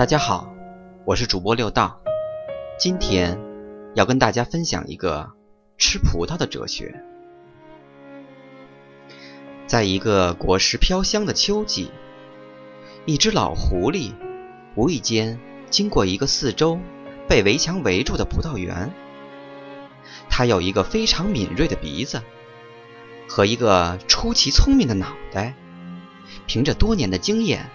大家好，我是主播六道，今天要跟大家分享一个吃葡萄的哲学。在一个果实飘香的秋季，一只老狐狸无意间经过一个四周被围墙围住的葡萄园。它有一个非常敏锐的鼻子和一个出奇聪明的脑袋，凭着多年的经验。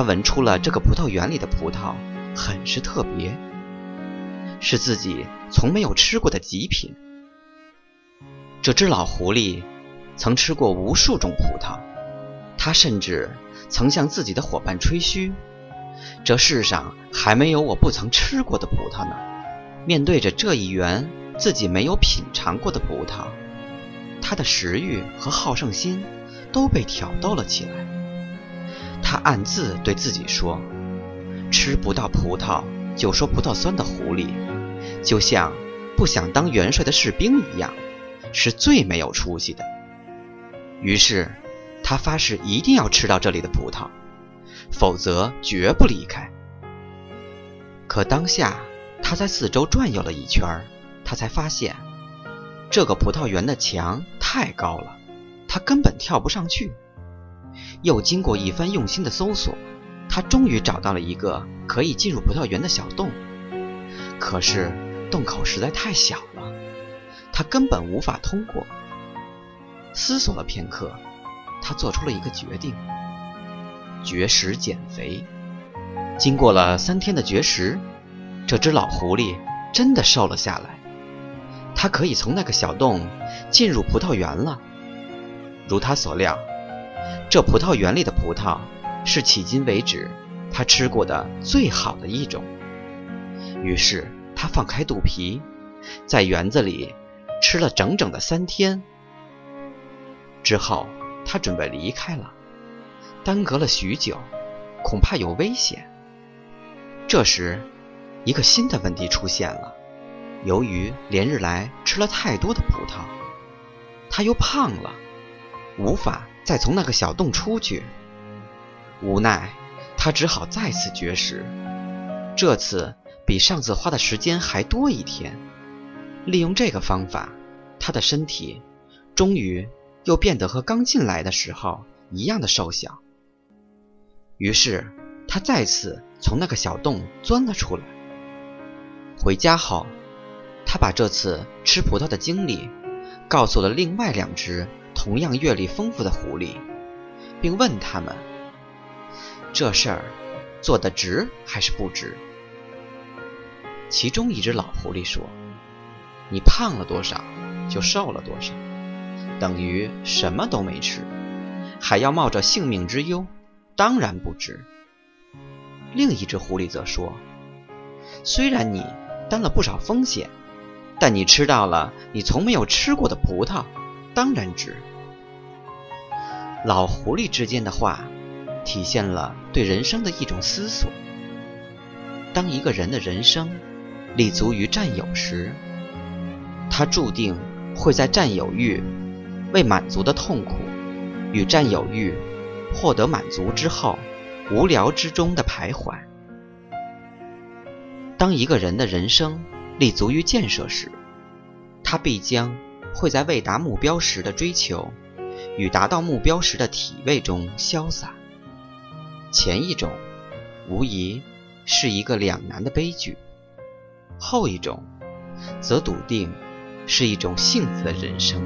他闻出了这个葡萄园里的葡萄很是特别，是自己从没有吃过的极品。这只老狐狸曾吃过无数种葡萄，他甚至曾向自己的伙伴吹嘘：“这世上还没有我不曾吃过的葡萄呢。”面对着这一园自己没有品尝过的葡萄，他的食欲和好胜心都被挑逗了起来。他暗自对自己说：“吃不到葡萄就说葡萄酸的狐狸，就像不想当元帅的士兵一样，是最没有出息的。”于是，他发誓一定要吃到这里的葡萄，否则绝不离开。可当下，他在四周转悠了一圈，他才发现，这个葡萄园的墙太高了，他根本跳不上去。又经过一番用心的搜索，他终于找到了一个可以进入葡萄园的小洞。可是洞口实在太小了，他根本无法通过。思索了片刻，他做出了一个决定：绝食减肥。经过了三天的绝食，这只老狐狸真的瘦了下来。它可以从那个小洞进入葡萄园了。如他所料。这葡萄园里的葡萄是迄今为止他吃过的最好的一种。于是他放开肚皮，在园子里吃了整整的三天。之后他准备离开了，耽搁了许久，恐怕有危险。这时，一个新的问题出现了：由于连日来吃了太多的葡萄，他又胖了，无法。再从那个小洞出去，无奈他只好再次绝食。这次比上次花的时间还多一天。利用这个方法，他的身体终于又变得和刚进来的时候一样的瘦小。于是他再次从那个小洞钻了出来。回家后，他把这次吃葡萄的经历告诉了另外两只。同样阅历丰富的狐狸，并问他们：“这事儿做得值还是不值？”其中一只老狐狸说：“你胖了多少，就瘦了多少，等于什么都没吃，还要冒着性命之忧，当然不值。”另一只狐狸则说：“虽然你担了不少风险，但你吃到了你从没有吃过的葡萄。”当然值。老狐狸之间的话，体现了对人生的一种思索。当一个人的人生立足于占有时，他注定会在占有欲未满足的痛苦与占有欲获得满足之后无聊之中的徘徊。当一个人的人生立足于建设时，他必将。会在未达目标时的追求与达到目标时的体味中潇洒。前一种无疑是一个两难的悲剧，后一种则笃定是一种幸福的人生。